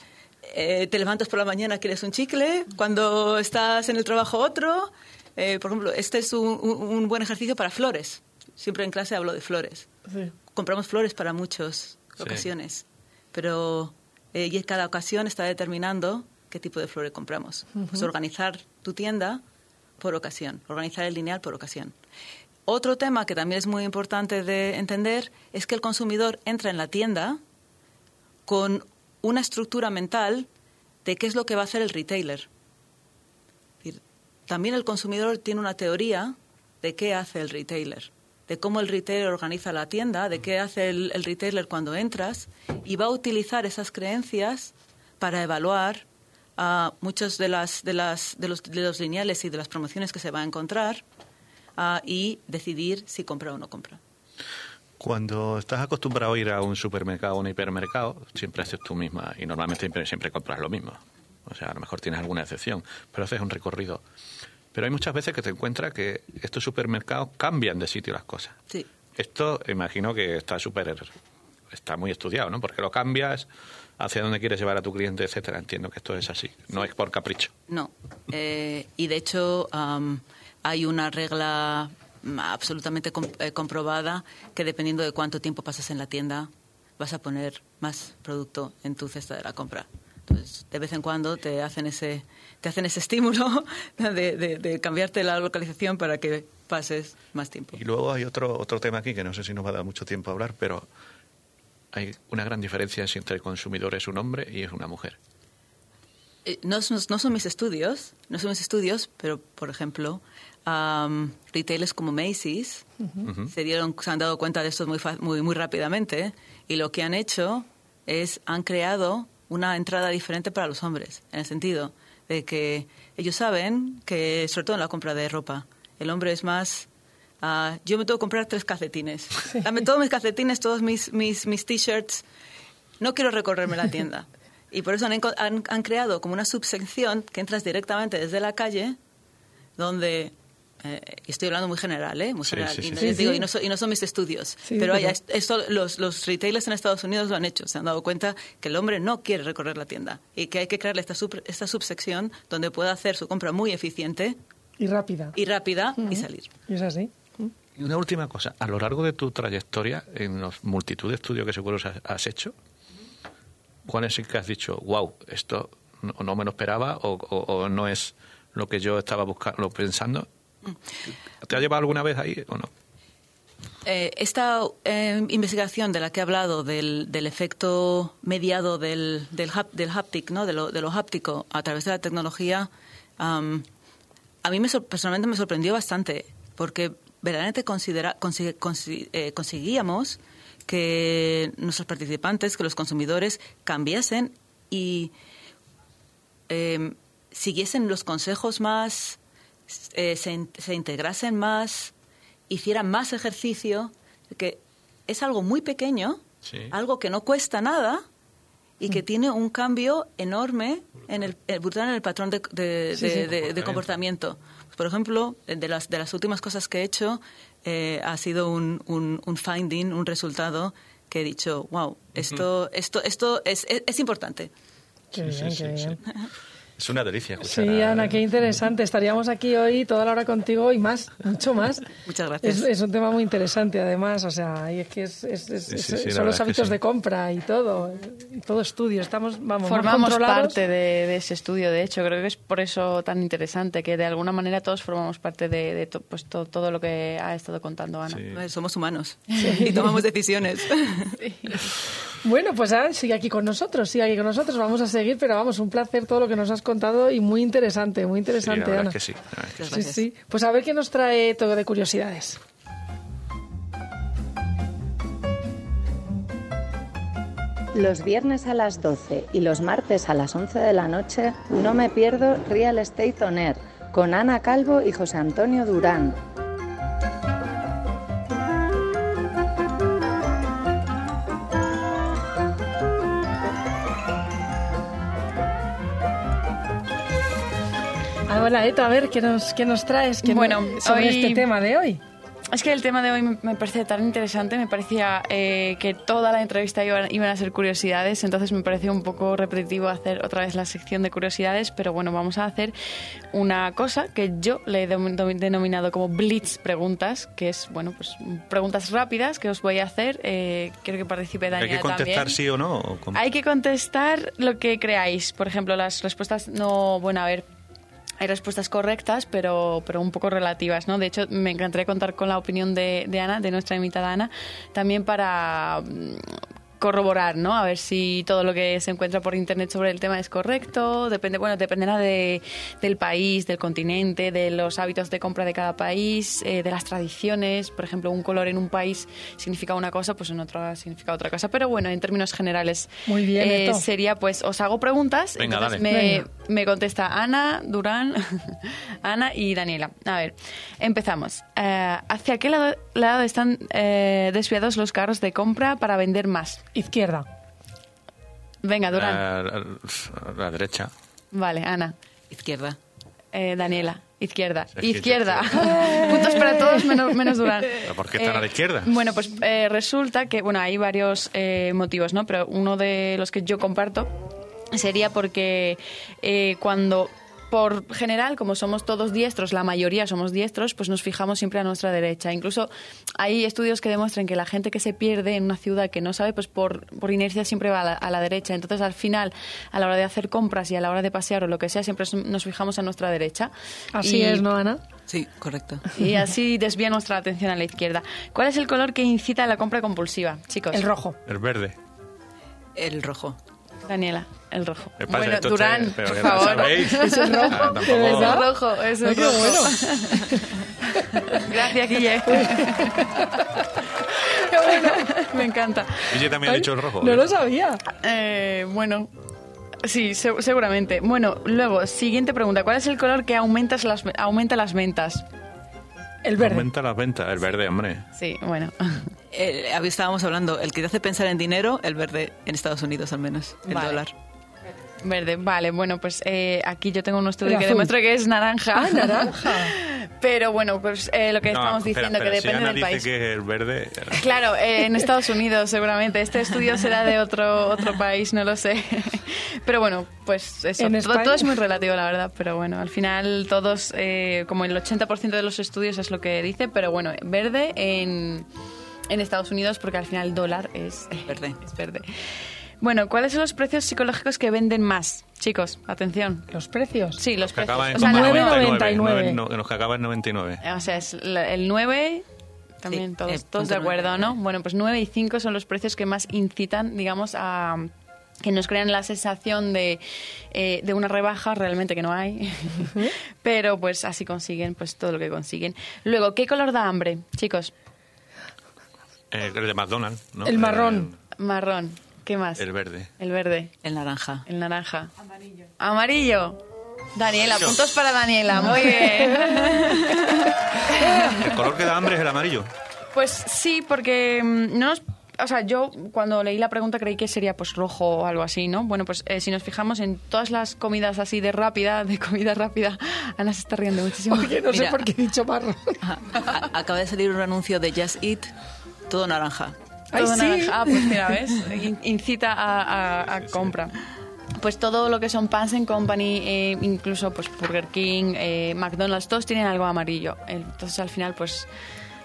eh, te levantas por la mañana quieres un chicle, cuando estás en el trabajo otro. Eh, por ejemplo, este es un, buen ejercicio para flores. Siempre en clase hablo de flores. Sí. Compramos flores para muchas Sí. ocasiones, pero eh, y cada ocasión está determinando qué tipo de flores compramos. Pues organizar tu tienda por ocasión, organizar el lineal por ocasión. Otro tema que también es muy importante de entender es que el consumidor entra en la tienda con una estructura mental de qué es lo que va a hacer el retailer. También el consumidor tiene una teoría de qué hace el retailer, de cómo el retailer organiza la tienda, de qué hace el, el retailer cuando entras, y va a utilizar esas creencias para evaluar ah, muchos de, las, de, las, de, los, de los lineales y de las promociones que se va a encontrar y decidir si compra o no compra. Cuando estás acostumbrado a ir a un supermercado o un hipermercado, siempre haces tú misma y normalmente siempre, siempre compras lo mismo. O sea, a lo mejor tienes alguna excepción, pero haces un recorrido. Pero hay muchas veces que te encuentras que estos supermercados cambian de sitio las cosas. Sí. Esto imagino que está súper está muy estudiado, ¿no? Porque lo cambias hacia dónde quieres llevar a tu cliente, etcétera. Entiendo que esto es así, no es por capricho. No. Eh, y de hecho am, hay una regla mm, absolutamente eh, comprobada que dependiendo de cuánto tiempo pasas en la tienda vas a poner más producto en tu cesta de la compra. Entonces, de vez en cuando te hacen ese, te hacen ese estímulo de, de- de cambiarte la localización para que pases más tiempo. Y luego hay otro, otro tema aquí que no sé si nos va a dar mucho tiempo a hablar, pero hay una gran diferencia si entre el consumidor es un hombre y es una mujer. Eh, no, son- no son mis estudios, no son mis estudios, pero por ejemplo, am, retailers como Macy's se dieron, se han dado cuenta de esto muy, muy, muy rápidamente y lo que han hecho es han creado una entrada diferente para los hombres, en el sentido de que ellos saben que, sobre todo en la compra de ropa, el hombre es más ah, yo me tengo que comprar tres calcetines. Dame todos mis calcetines, todos mis, mis, mis t-shirts. no quiero recorrerme la tienda. Y por eso han, enco- han- han creado como una subsección que entras directamente desde la calle, donde... eh, y estoy hablando muy general, ¿eh? Muy Sí, general. sí, sí, y, no- sí. les digo, Sí, sí. y, no son, y no son mis estudios. Sí, pero hay- pero- esto los, los retailers en Estados Unidos lo han hecho. Se han dado cuenta que el hombre no quiere recorrer la tienda y que hay que crearle esta, sub- esta subsección donde pueda hacer su compra muy eficiente Y rápida. y rápida y salir. Y es así. Y una última cosa, a lo largo de tu trayectoria, en los multitud de estudios que seguro has, hecho, ¿cuál es el que has dicho, wow, esto no, no me lo esperaba o, o- o no es lo que yo estaba buscando, pensando? ¿Te ha llevado alguna vez ahí o no? Eh, esta eh, investigación de la que he hablado del, del efecto mediado del, del, del haptic, ¿no? de, lo, de lo háptico a través de la tecnología, am, a mí me personalmente me sorprendió bastante porque verdaderamente considera, consi- consi- eh, conseguíamos que nuestros participantes, que los consumidores cambiasen y eh, siguiesen los consejos más, eh, se, in- se integrasen más, hicieran más ejercicio, que es algo muy pequeño, Sí. algo que no cuesta nada y Mm. que tiene un cambio enorme en el, brutal en el patrón de, de- Sí, de- sí. de- de comportamiento. Por ejemplo, de las, de las últimas cosas que he hecho, eh, ha sido un, un, un finding, un resultado que he dicho, wow, esto, esto, esto es, es, es importante. Qué bien, qué bien. Es una delicia escuchar. Sí, a- Ana, qué interesante. Estaríamos aquí hoy toda la hora contigo y más, mucho más. Muchas gracias. Es, es un tema muy interesante, además. O sea, y es que es, es- es- Sí, es- sí, sí, la son los hábitos sí. de compra y todo. todo estudio. Estamos, vamos, Formamos parte de, de ese estudio, de hecho, creo que es por eso tan interesante, que de alguna manera todos formamos parte de, de to- pues, to- todo lo que ha estado contando Ana. Somos humanos y tomamos decisiones. Bueno, pues ahora sigue aquí con nosotros, sigue aquí con nosotros. Vamos a seguir, pero vamos, un placer todo lo que nos has contado y muy interesante, muy Sí, la interesante, Ana. es que sí. la verdad es que sí. Sí, Gracias. sí. Pues a ver qué nos trae todo de curiosidades. Los viernes a las 12 y los martes a las 11 de la noche no me pierdo Real Estate On Air con Ana Calvo y José Antonio Durán. Hola, Eto, a ver, ¿qué nos, qué nos traes ¿Qué Bueno, no- sobre hoy- este tema de hoy? Es que el tema de hoy me- parece tan interesante, me parecía eh, que toda la entrevista iban, iban a ser curiosidades, entonces me pareció un poco repetitivo hacer otra vez la sección de curiosidades, pero bueno, vamos a hacer una cosa que yo le he denominado como blitz preguntas, que es, bueno, pues preguntas rápidas que os voy a hacer, eh, quiero que participe ¿Hay Daniela que contestar también. sí o no? o? Hay que contestar lo que creáis. Por ejemplo, las respuestas no, bueno, a ver, hay respuestas correctas, pero, pero un poco relativas, ¿no? De hecho, me encantaría contar con la opinión de, de Ana, de nuestra invitada Ana, también para mm, corroborar, ¿no? A ver si todo lo que se encuentra por internet sobre el tema es correcto. Depende, bueno, dependerá de, del país, del continente, de los hábitos de compra de cada país, eh, de las tradiciones. Por ejemplo, un color en un país significa una cosa, pues en otro significa otra cosa. Pero bueno, en términos generales, Muy bien, eh, sería pues os hago preguntas. Venga, entonces dale. Me, Venga. Me contesta Ana, Durán, Ana y Daniela. A ver, empezamos. Eh, ¿Hacia qué lado, lado están eh, desviados los carros de compra para vender más? Izquierda. Venga, Durán. A, a- a la derecha. Vale, Ana. Izquierda. Eh, Daniela. Izquierda. Izquierda. Puntos para todos menos, menos Durán. ¿Pero por qué están a la izquierda? Bueno, pues eh, resulta que, bueno, hay varios eh, motivos, ¿no? Pero uno de los que yo comparto sería porque eh, cuando por general, como somos todos diestros, la mayoría somos diestros, pues nos fijamos siempre a nuestra derecha. Incluso hay estudios que demuestran que la gente que se pierde en una ciudad que no sabe, pues por, por inercia siempre va a la, a la derecha. Entonces, al final, a la hora de hacer compras y a la hora de pasear o lo que sea, siempre nos fijamos a nuestra derecha. Así Y- es, ¿no, Ana? Sí, correcto. y así desvía nuestra atención a la izquierda. ¿Cuál es el color que incita a la compra compulsiva, chicos? El rojo. El verde. El rojo. Daniela, el rojo. Bueno, Durán, por favor. sabéis. ¿Es el rojo? Ah, ¿De tampoco- Es el rojo, es el Ay, qué rojo. bueno. Gracias, Guille. Qué bueno. Me encanta. Guille también ha dicho el rojo. No ¿eh? lo sabía. Eh, bueno, sí, se- seguramente. Bueno, luego, siguiente pregunta. ¿Cuál es el color que aumenta las, aumenta las ventas? El verde. Aumenta las ventas, el verde, hombre. Sí, bueno. Eh, estábamos hablando, el que te hace pensar en dinero, el verde en Estados Unidos al menos, el Vale. dólar. Verde, vale, bueno, pues eh, aquí yo tengo un estudio que demuestra que es naranja. Ah, naranja. Pero bueno, pues eh, lo que No, estamos espera, diciendo, espera, que si depende Ana del dice país. que el verde... Claro, eh, en Estados Unidos seguramente. Este estudio será de otro otro país, no lo sé. Pero bueno, pues eso. En Todo, todo es muy relativo, la verdad. Pero bueno, al final todos, eh, como el 80% de los estudios es lo que dice. Pero bueno, verde en, en Estados Unidos porque al final el dólar es Verde. Es verde. Bueno, ¿cuáles son los precios psicológicos que venden más? Chicos, atención. Los precios. Sí, los que precios. acaba en O sea, la- 99, 9,99. no, los que acaba en 99. o sea, es el 9, también Sí, todos, eh, todos de acuerdo, 9. ¿no? Bueno, pues 9 y 5 son los precios que más incitan, digamos, a que nos crean la sensación de, eh, de una rebaja, realmente que no hay, pero pues así consiguen pues todo lo que consiguen. Luego, ¿qué color da hambre, chicos? Eh, el de McDonald's, ¿no? El marrón. Marrón. ¿Qué más? El, verde. El verde. El naranja. El naranja. Amarillo. Amarillo. Daniela, puntos para Daniela. Muy bien. El color que da hambre es el amarillo. Pues sí, porque mm, no nos... O sea, yo cuando leí la pregunta creí que sería pues rojo o algo así, ¿no? Bueno, pues eh, si nos fijamos en todas las comidas así de rápida, de comida rápida, Ana se está riendo muchísimo. Oye, no sé por qué he dicho marrón. Acaba de salir un anuncio de Just Eat, todo naranja. Ay, Todo sí. naranja. Ah, pues mira, ¿ves? In- Incita a, a- a compra. Pues todo lo que son Pans and Company, eh, incluso pues Burger King, eh, McDonald's, todos tienen algo amarillo. Entonces al final pues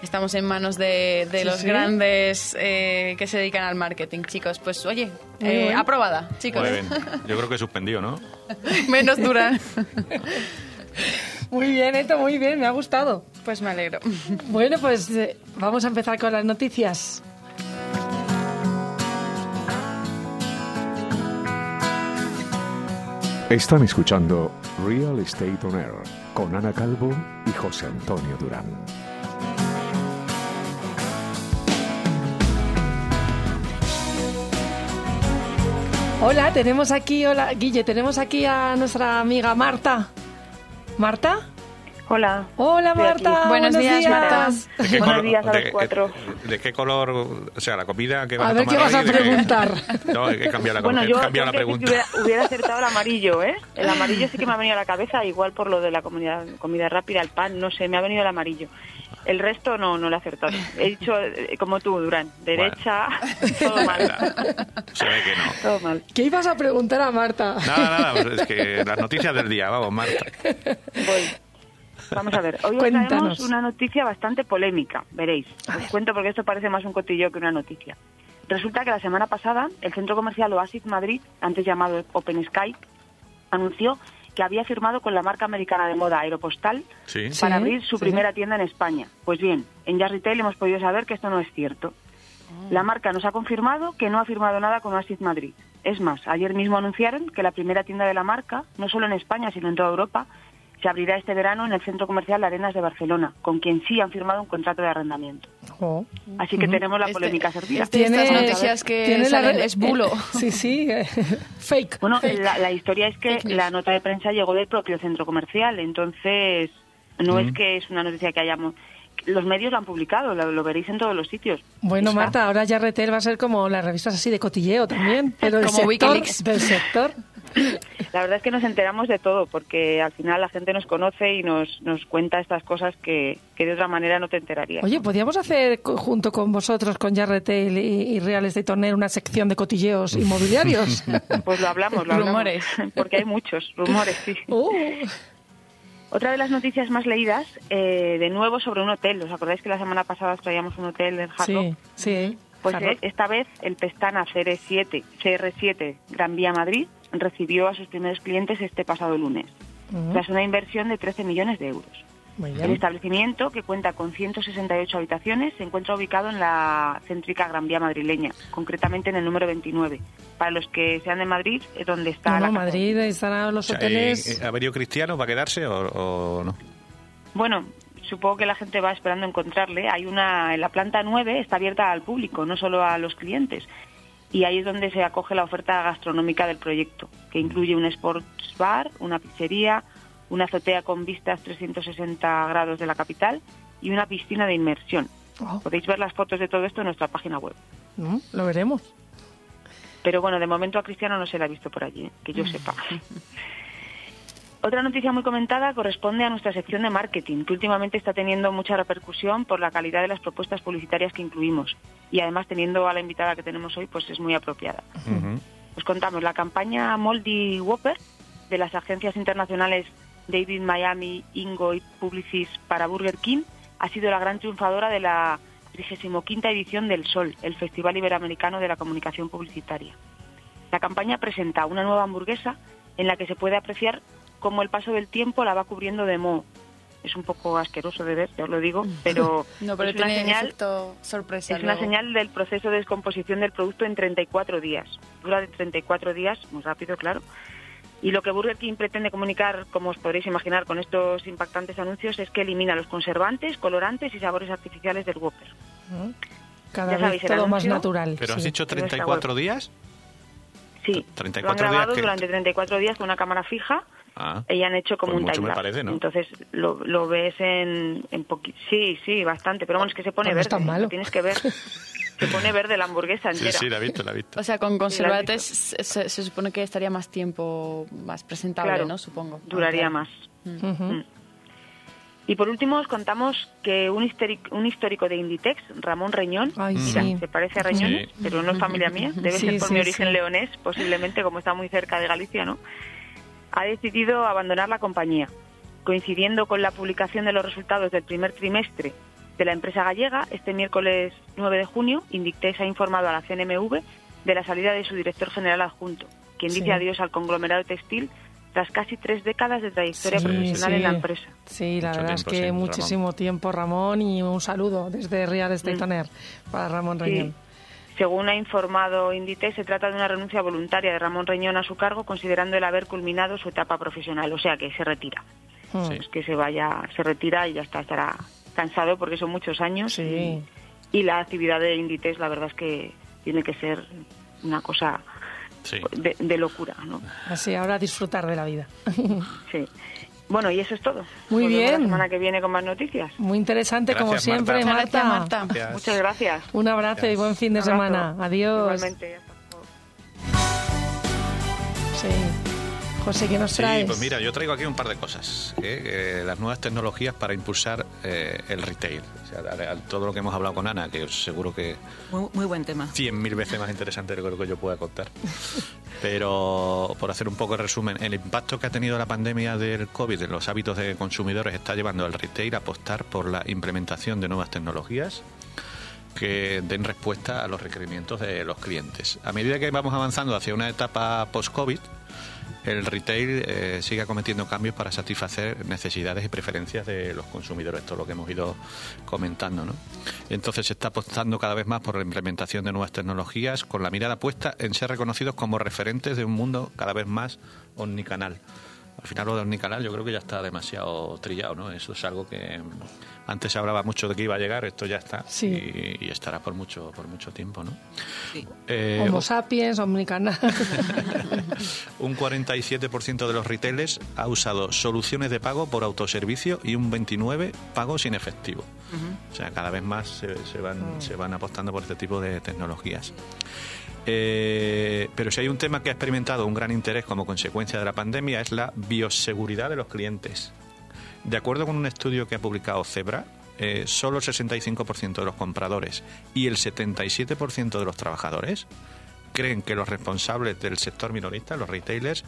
estamos en manos de, de Sí, los sí. grandes eh, que se dedican al marketing, chicos. Pues oye, Muy eh, bien. aprobada, chicos. Muy bien. Yo creo que suspendió, ¿no? Menos dura. Muy bien, esto muy bien, me ha gustado. Pues me alegro. Bueno, pues eh, vamos a empezar con las noticias. Están escuchando Real Estate On Air con Ana Calvo y José Antonio Durán. Hola, tenemos aquí, hola, Guille, tenemos aquí a nuestra amiga Marta. ¿Marta? Hola. Hola. Marta. Buenos días, Marta. ¿De qué Buenos color- días a los de- cuatro. ¿De qué color, o sea, la comida que vas A a, ver, tomar ¿qué vas a preguntar? No, he cambiado la, Bueno, yo la que pregunta. hubiera, hubiera acertado el amarillo, ¿eh? El amarillo sí que me ha venido a la cabeza, igual por lo de la comida, comida rápida, el pan, no sé, me ha venido el amarillo. El resto no, no lo he acertado. He dicho, eh, como tú, Durán, derecha, todo mal, Se ve que no. todo mal. ¿Qué ibas a preguntar a Marta? Nada, nada, pues es que las noticias del día, vamos, Marta. Voy. Vamos a ver, hoy os Cuéntanos. traemos una noticia bastante polémica, veréis. Os cuento porque esto parece más un cotillo que una noticia. Resulta que la semana pasada el centro comercial Oasis Madrid, antes llamado Open Sky, anunció que había firmado con la marca americana de moda Aeropostal Sí. Sí. para abrir su sí. primera tienda en España. Pues bien, en Jazz Retail hemos podido saber que esto no es cierto. La marca nos ha confirmado que no ha firmado nada con Oasis Madrid. Es más, ayer mismo anunciaron que la primera tienda de la marca, no solo en España, sino en toda Europa, se abrirá este verano en el centro comercial Arenas de Barcelona, con quien sí han firmado un contrato de arrendamiento. Oh. Así que tenemos la Este- polémica servida. este- estas noticias que tiene la salen re- es bulo. Sí, sí, eh, fake. Bueno, fake. la, la historia es que la nota de prensa llegó del propio centro comercial, entonces no es que es una noticia que hayamos... Los medios lo han publicado, lo, lo veréis en todos los sitios. Bueno, Está. Marta, ahora ya Retel va a ser como las revistas así de cotilleo también, pero del Como sector, Wikileaks. del sector. La verdad es que nos enteramos de todo, porque al final la gente nos conoce y nos, nos cuenta estas cosas que, que de otra manera no te enterarías. Oye, podríamos hacer junto con vosotros, con ya Retel y, y Real Estate On Air, una sección de cotilleos inmobiliarios. Pues lo hablamos, lo hablamos. Rumores. Porque hay muchos rumores, sí. Uh, Otra de las noticias más leídas, eh, de nuevo sobre un hotel. ¿Os acordáis que la semana pasada os traíamos un hotel en Hard Rock? sí, sí. Pues Hard eh, esta vez el Pestana CR7, CR7 Gran Vía Madrid recibió a sus primeros clientes este pasado lunes, tras una inversión de 13 millones de euros. Muy El establecimiento, que cuenta con 168 habitaciones, se encuentra ubicado en la céntrica Gran Vía madrileña, concretamente en el número 29. Para los que sean de Madrid, es donde está No, la no. Madrid estarán los O sea, hoteles. eh, eh, ¿Averio Cristiano va a quedarse o, o no? Bueno, supongo que la gente va esperando encontrarle. Hay una en la planta 9 está abierta al público, no solo a los clientes. Y ahí es donde se acoge la oferta gastronómica del proyecto, que incluye un sports bar, una pizzería, una azotea con vistas 360 grados de la capital y una piscina de inmersión. Oh, Podéis ver las fotos de todo esto en nuestra página web. ¿no? Lo veremos. Pero bueno, de momento a Cristiano no se la ha visto por allí, ¿eh? que yo sepa. Otra noticia muy comentada corresponde a nuestra sección de marketing, que últimamente está teniendo mucha repercusión por la calidad de las propuestas publicitarias que incluimos. Y además, teniendo a la invitada que tenemos hoy, pues es muy apropiada. Os contamos, la campaña Moldy Whopper de las agencias internacionales David Miami, Ingo y Publicis para Burger King ha sido la gran triunfadora de la 35 edición del Sol, el Festival Iberoamericano de la Comunicación Publicitaria. La campaña presenta una nueva hamburguesa en la que se puede apreciar cómo el paso del tiempo la va cubriendo de moho. Es un poco asqueroso de ver, ya os lo digo, pero, No, pero es una señal sorpresa. es una señal del proceso de descomposición del producto en 34 días. Dura de 34 días, muy rápido, claro. Y lo que Burger King pretende comunicar, como os podréis imaginar, con estos impactantes anuncios es que elimina los conservantes, colorantes y sabores artificiales del Whopper. Cada Ya vez sabéis, todo más natural. Pero has sí. dicho Pero está 34 días. Sí, 34 lo han días grabado que- durante 34 días con una cámara fija Ah, y han hecho como Pues un mucho me timelapse. parece, ¿no? Entonces lo, lo ves en, en Sí, sí, bastante. Pero bueno, es que se pone Pues no es verde. tan malo. lo Tienes que ver. se pone verde la hamburguesa sí, entera. sí, la he visto, la he visto. O sea, con Sí, conservantes se, se- se supone que estaría más tiempo, más presentable, Claro, ¿no? Supongo. Duraría Ah, más. claro. Ujú. Mm. Y por último os contamos que un, histórico, un histórico de Inditex, Ramón Reñón, Ay, mira, sí. se parece a Sí. pero no es familia mía, debe Sí, ser por sí, mi origen sí. leonés, posiblemente como está muy cerca de Galicia, ¿no? Ha decidido abandonar la compañía. Coincidiendo con la publicación de los resultados del primer trimestre de la empresa gallega, este miércoles 9 de junio, Inditex ha informado a la CNMV de la salida de su director general adjunto, quien Sí. dice adiós al conglomerado textil tras casi tres décadas de trayectoria Sí, profesional en la empresa. Sí, la Mucho verdad es que sí, Ramón. muchísimo tiempo, Ramón, y un saludo desde Real Estate Mm. Para Ramón Sí. Reñón. Según ha informado Inditex, se trata de una renuncia voluntaria de Ramón Reñón a su cargo, considerando el haber culminado su etapa profesional, o sea que se retira. Mm. Sí. Pues que se vaya, se retira y ya está, estará cansado porque son muchos años. Sí. Y, y la actividad de Inditex, la verdad es que tiene que ser una cosa Sí. de, de locura, ¿no? Así, ahora disfrutar de la vida. Sí. Bueno, y eso es todo. Muy Nos bien. La semana que viene con más noticias. Muy interesante, como siempre, Marta. Muchas Marta. gracias, Marta. Gracias. Muchas gracias. Un abrazo y buen fin de semana. Adiós. Igualmente. hasta luego. Sí. José, ¿qué nos Sí, pues mira, yo traigo aquí un par de cosas. ¿eh? Eh, las nuevas tecnologías para impulsar eh, el retail. O sea, a- a todo lo que hemos hablado con Ana, que seguro que Muy, muy buen tema. cien mil veces más interesante de lo que yo pueda contar. Pero por hacer un poco de resumen, el impacto que ha tenido la pandemia del COVID en los hábitos de consumidores está llevando al retail a apostar por la implementación de nuevas tecnologías que den respuesta a los requerimientos de los clientes. A medida que vamos avanzando hacia una etapa post-COVID, el retail eh, sigue acometiendo cambios para satisfacer necesidades y preferencias de los consumidores, todo lo que hemos ido comentando. ¿no? Entonces se está apostando cada vez más por la implementación de nuevas tecnologías con la mirada puesta en ser reconocidos como referentes de un mundo cada vez más omnicanal. Al final lo de omnicanal yo creo que ya está demasiado trillado, ¿no? Eso es algo que antes se hablaba mucho de que iba a llegar, esto ya está Sí. y, y estará por mucho por mucho tiempo, ¿no? Sí. Eh, Homo sapiens, omnicanal. un 47% de los retailers ha usado soluciones de pago por autoservicio y un 29% pago sin efectivo. O sea, cada vez más se, se van, se van apostando por este tipo de tecnologías. Eh, pero si hay un tema que ha experimentado un gran interés como consecuencia de la pandemia es la bioseguridad de los clientes. De acuerdo con un estudio que ha publicado Zebra, eh, solo el 65% de los compradores y el 77% de los trabajadores creen que los responsables del sector minorista, los retailers,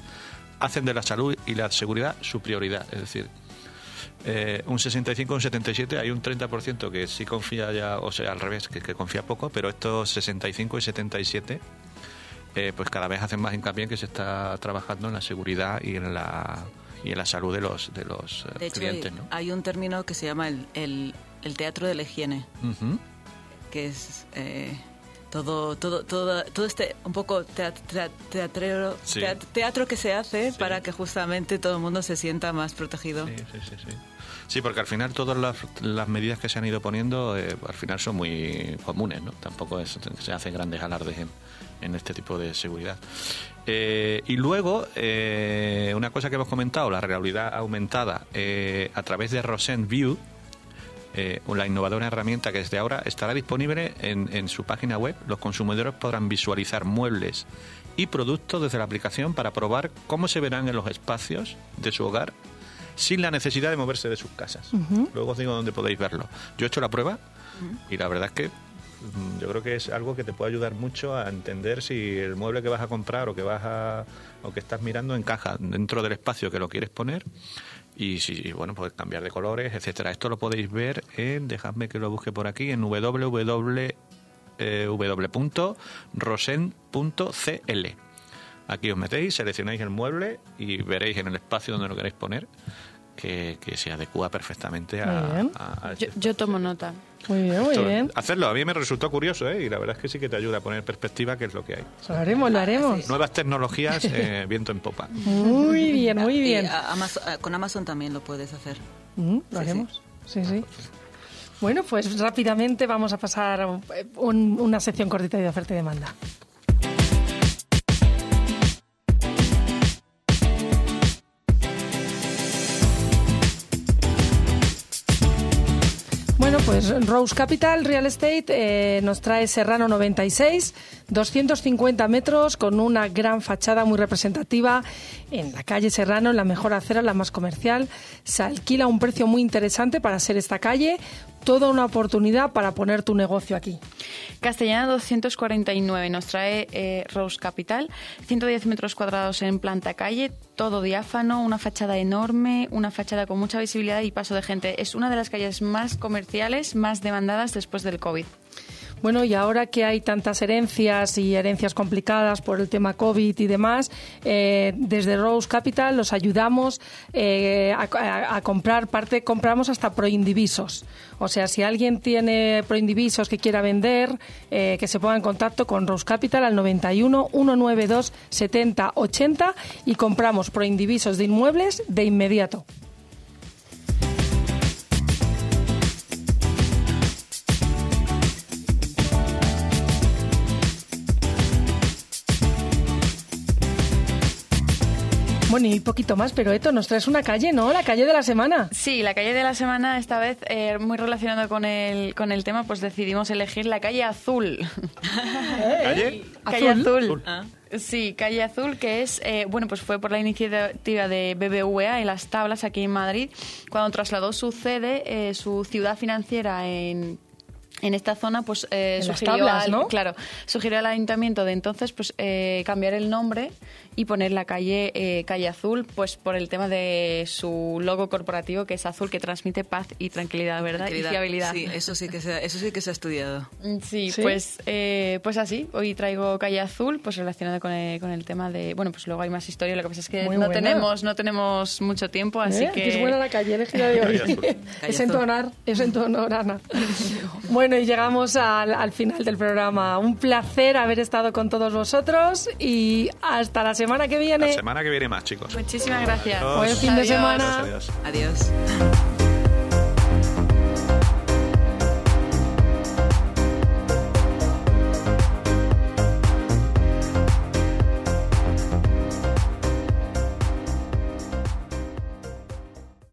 hacen de la salud y la seguridad su prioridad. Es decir, eh, un 65, un 77, hay un 30% que sí confía ya, o sea, al revés, que, confía poco, pero estos 65 y 77, eh, pues cada vez hacen más hincapié en que se está trabajando en la seguridad y en la y en la salud de los de los eh, De hecho, clientes, ¿no? hay un término que se llama el, el, el teatro de la higiene, que es eh, todo, todo, todo, todo este un poco teat- teat- teatrero- Sí. teatro que se hace Sí. para que justamente todo el mundo se sienta más protegido. Sí, sí, sí, sí. Sí, porque al final todas las, las medidas que se han ido poniendo eh, al final son muy comunes, ¿no? Tampoco es- se hacen grandes alardes en, en este tipo de seguridad. Eh, y luego, eh, una cosa que hemos comentado, la realidad aumentada eh, a través de Rosen View, eh, la innovadora herramienta que desde ahora estará disponible en, en su página web. Los consumidores podrán visualizar muebles y productos desde la aplicación para probar cómo se verán en los espacios de su hogar sin la necesidad de moverse de sus casas. Luego os digo dónde podéis verlo. Yo he hecho la prueba y la verdad es que mm, yo creo que es algo que te puede ayudar mucho a entender si el mueble que vas a comprar o que vas a o que estás mirando encaja dentro del espacio que lo quieres poner y si bueno puedes cambiar de colores etcétera. Esto lo podéis ver en dejadme que lo busque por aquí en www www.rosen.cl aquí os metéis seleccionáis el mueble y veréis en el espacio donde lo queréis poner que, que se adecua perfectamente Muy a, bien. a- a Yo, este yo tomo nota. Muy bien, muy esto- bien. Hacerlo, a mí me resultó curioso, ¿eh? Y la verdad es que sí que te ayuda a poner en perspectiva qué es lo que hay. Lo haremos, lo haremos. Nuevas tecnologías, eh, viento en popa. Muy bien, muy Y bien. a- Amazon- a- con Amazon también lo puedes hacer. Mm, lo Sí, haremos. Sí, sí. Bueno, pues rápidamente vamos a pasar a un- un- una sección cortita de oferta y demanda. Pues Rose Capital Real Estate eh, nos trae Serrano 96, 250 metros con una gran fachada muy representativa en la calle Serrano, en la mejor acera, la más comercial. Se alquila a un precio muy interesante para ser esta calle, toda una oportunidad para poner tu negocio aquí. Castellana 249 nos trae eh, Rose Capital, 110 metros cuadrados en planta calle, todo diáfano, una fachada enorme, una fachada con mucha visibilidad y paso de gente. Es una de las calles más comerciales, más demandadas después del COVID. Bueno, y ahora que hay tantas herencias y herencias complicadas por el tema COVID y demás, eh, desde Rose Capital los ayudamos eh, a, comprar parte, compramos hasta proindivisos. O sea, si alguien tiene proindivisos que quiera vender, eh, que se ponga en contacto con Rose Capital al 91 192 70 80 y compramos proindivisos de inmuebles de inmediato. Bueno, y poquito más, pero Eto, nos traes una calle, ¿no? La calle de la semana. Sí, la calle de la semana, esta vez eh, muy relacionado con el, con el tema, pues decidimos elegir la calle azul. ¿Calle? Calle Azul. Azul. Sí, Calle Azul, que es, eh, bueno, pues fue por la iniciativa de BBVA en las tablas aquí en Madrid, cuando trasladó su sede, eh, su ciudad financiera en en esta zona, pues eh, sugirió, tablas, al, ¿no? claro, sugirió al ayuntamiento de entonces pues eh, cambiar el nombre y poner la calle eh, calle azul, pues por el tema de su logo corporativo que es azul, que transmite paz y tranquilidad, ¿verdad? Tranquilidad. Y fiabilidad. Sí, eso sí que se, ha- eso sí que se ha estudiado. Mm, Sí, ¿Sí? pues eh, pues así. Hoy traigo Calle Azul, pues relacionado con el, con el tema de... Bueno, pues luego hay más historia. Lo que pasa es que Muy no buena. tenemos no tenemos mucho tiempo, así ¿Eh? que... es buena la calle elegida de hoy. Calle Azul. es en tu Azul. honor, es en tu honor, Ana. bueno, y llegamos al, al final del programa. Un placer haber estado con todos vosotros y hasta la semana que viene. La semana que viene más, chicos. Muchísimas gracias. Adiós. Buen fin de Adiós. semana. Adiós. Adiós.